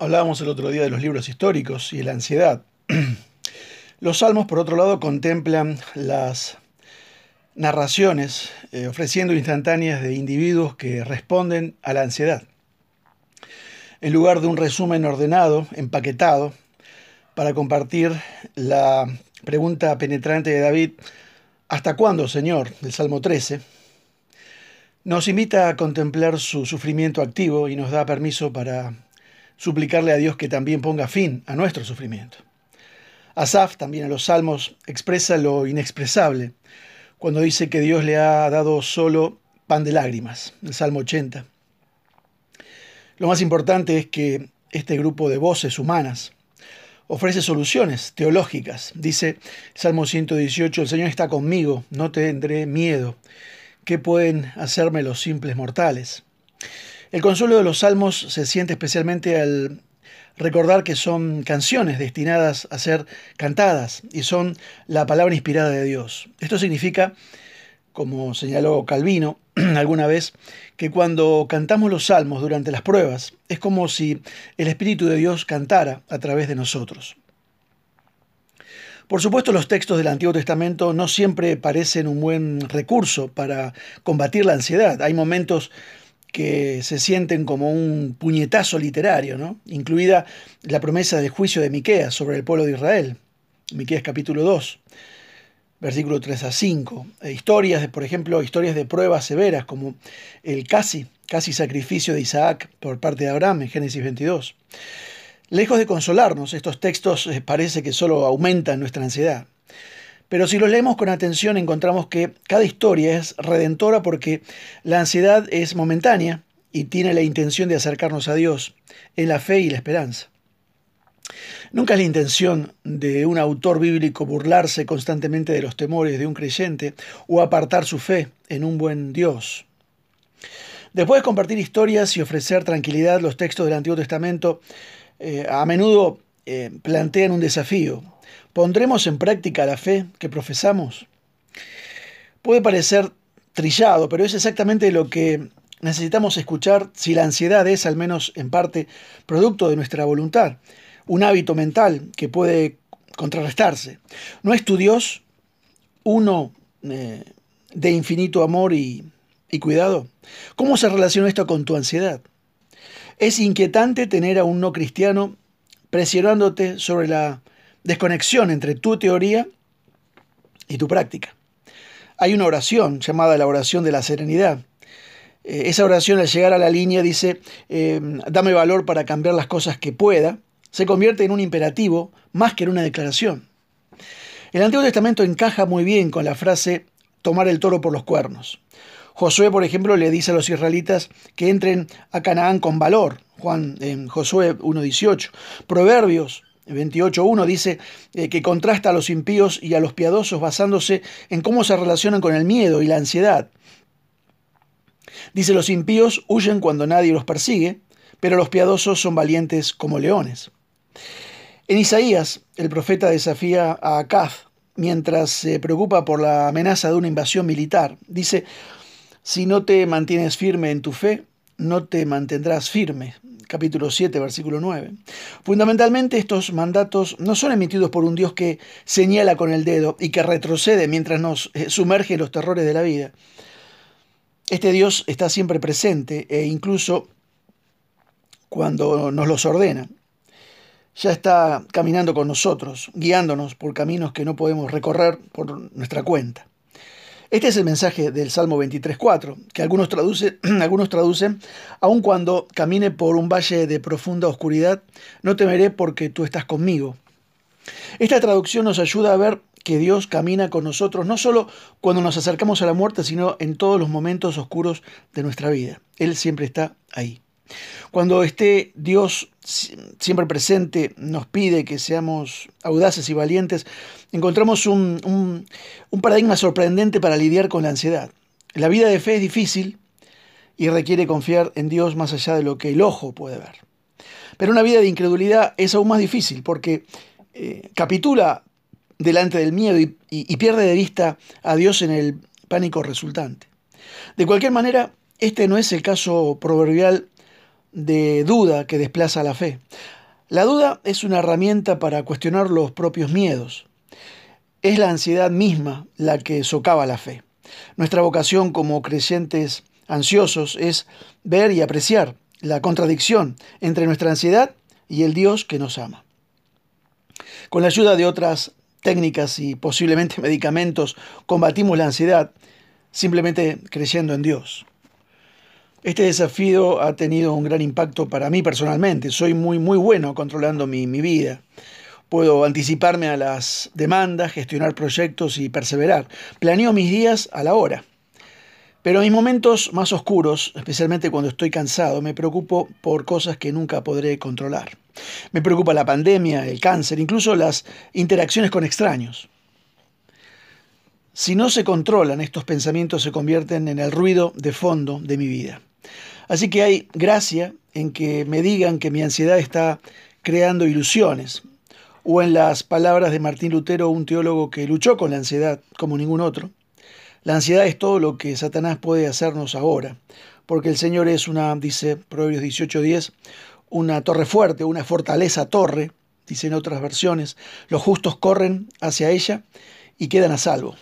Hablábamos el otro día de los libros históricos y la ansiedad. Los salmos, por otro lado, contemplan las narraciones eh, ofreciendo instantáneas de individuos que responden a la ansiedad. En lugar de un resumen ordenado, empaquetado, para compartir la pregunta penetrante de David, ¿hasta cuándo, Señor? del Salmo 13, nos invita a contemplar su sufrimiento activo y nos da permiso para suplicarle a Dios que también ponga fin a nuestro sufrimiento. Asaf, también en los Salmos, expresa lo inexpresable cuando dice que Dios le ha dado solo pan de lágrimas, el Salmo 80. Lo más importante es que este grupo de voces humanas ofrece soluciones teológicas. Dice Salmo 118, el Señor está conmigo, no tendré miedo. ¿Qué pueden hacerme los simples mortales? El consuelo de los salmos se siente especialmente al recordar que son canciones destinadas a ser cantadas y son la palabra inspirada de Dios. Esto significa, como señaló Calvino alguna vez, que cuando cantamos los salmos durante las pruebas es como si el Espíritu de Dios cantara a través de nosotros. Por supuesto, los textos del Antiguo Testamento no siempre parecen un buen recurso para combatir la ansiedad. Hay momentos que se sienten como un puñetazo literario, ¿no? incluida la promesa del juicio de Miqueas sobre el pueblo de Israel, Miqueas capítulo 2, versículo 3 a 5. E historias, por ejemplo, historias de pruebas severas, como el casi, casi sacrificio de Isaac por parte de Abraham en Génesis 22. Lejos de consolarnos, estos textos eh, parece que solo aumentan nuestra ansiedad. Pero si los leemos con atención encontramos que cada historia es redentora porque la ansiedad es momentánea y tiene la intención de acercarnos a Dios en la fe y la esperanza. Nunca es la intención de un autor bíblico burlarse constantemente de los temores de un creyente o apartar su fe en un buen Dios. Después de compartir historias y ofrecer tranquilidad, los textos del Antiguo Testamento eh, a menudo eh, plantean un desafío ¿Pondremos en práctica la fe que profesamos? Puede parecer trillado, pero es exactamente lo que necesitamos escuchar si la ansiedad es, al menos en parte, producto de nuestra voluntad, un hábito mental que puede contrarrestarse. ¿No es tu Dios uno eh, de infinito amor y, y cuidado? ¿Cómo se relaciona esto con tu ansiedad? Es inquietante tener a un no cristiano presionándote sobre la desconexión entre tu teoría y tu práctica. Hay una oración llamada la oración de la serenidad. Eh, esa oración al llegar a la línea dice, eh, dame valor para cambiar las cosas que pueda, se convierte en un imperativo más que en una declaración. El Antiguo Testamento encaja muy bien con la frase tomar el toro por los cuernos. Josué, por ejemplo, le dice a los israelitas que entren a Canaán con valor. Juan Josué 1.18. Proverbios 28.1 dice eh, que contrasta a los impíos y a los piadosos basándose en cómo se relacionan con el miedo y la ansiedad. Dice, los impíos huyen cuando nadie los persigue, pero los piadosos son valientes como leones. En Isaías, el profeta desafía a Acaz mientras se preocupa por la amenaza de una invasión militar. Dice, si no te mantienes firme en tu fe, no te mantendrás firme capítulo 7, versículo 9. Fundamentalmente estos mandatos no son emitidos por un Dios que señala con el dedo y que retrocede mientras nos eh, sumerge en los terrores de la vida. Este Dios está siempre presente e incluso cuando nos los ordena. Ya está caminando con nosotros, guiándonos por caminos que no podemos recorrer por nuestra cuenta. Este es el mensaje del Salmo 23.4, que algunos, algunos traducen, aun cuando camine por un valle de profunda oscuridad, no temeré porque tú estás conmigo. Esta traducción nos ayuda a ver que Dios camina con nosotros no solo cuando nos acercamos a la muerte, sino en todos los momentos oscuros de nuestra vida. Él siempre está ahí. Cuando esté Dios siempre presente nos pide que seamos audaces y valientes, encontramos un, paradigma sorprendente para lidiar con la ansiedad. La vida de fe es difícil y requiere confiar en Dios más allá de lo que el ojo puede ver. Pero una vida de incredulidad es aún más difícil porque eh, capitula delante del miedo y pierde de vista a Dios en el pánico resultante. De cualquier manera, este no es el caso proverbial de duda que desplaza la fe. La duda es una herramienta para cuestionar los propios miedos. Es la ansiedad misma la que socava la fe. Nuestra vocación como creyentes ansiosos es ver y apreciar la contradicción entre nuestra ansiedad y el Dios que nos ama. Con la ayuda de otras técnicas y posiblemente medicamentos combatimos la ansiedad simplemente creyendo en Dios. Este desafío ha tenido un gran impacto para mí personalmente. Soy muy, muy bueno controlando mi, mi vida. Puedo anticiparme a las demandas, gestionar proyectos y perseverar. Planeo mis días a la hora. Pero en mis momentos más oscuros, especialmente cuando estoy cansado, me preocupo por cosas que nunca podré controlar. Me preocupa la pandemia, el cáncer, incluso las interacciones con extraños. Si no se controlan, estos pensamientos se convierten en el ruido de fondo de mi vida. Así que hay gracia en que me digan que mi ansiedad está creando ilusiones, o en las palabras de Martín Lutero, un teólogo que luchó con la ansiedad como ningún otro, la ansiedad es todo lo que Satanás puede hacernos ahora, porque el Señor es una, dice Proverbios 18:10, una torre fuerte, una fortaleza torre, dicen otras versiones, los justos corren hacia ella y quedan a salvo.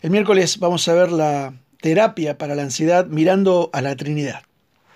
El miércoles vamos a ver la terapia para la ansiedad mirando a la Trinidad.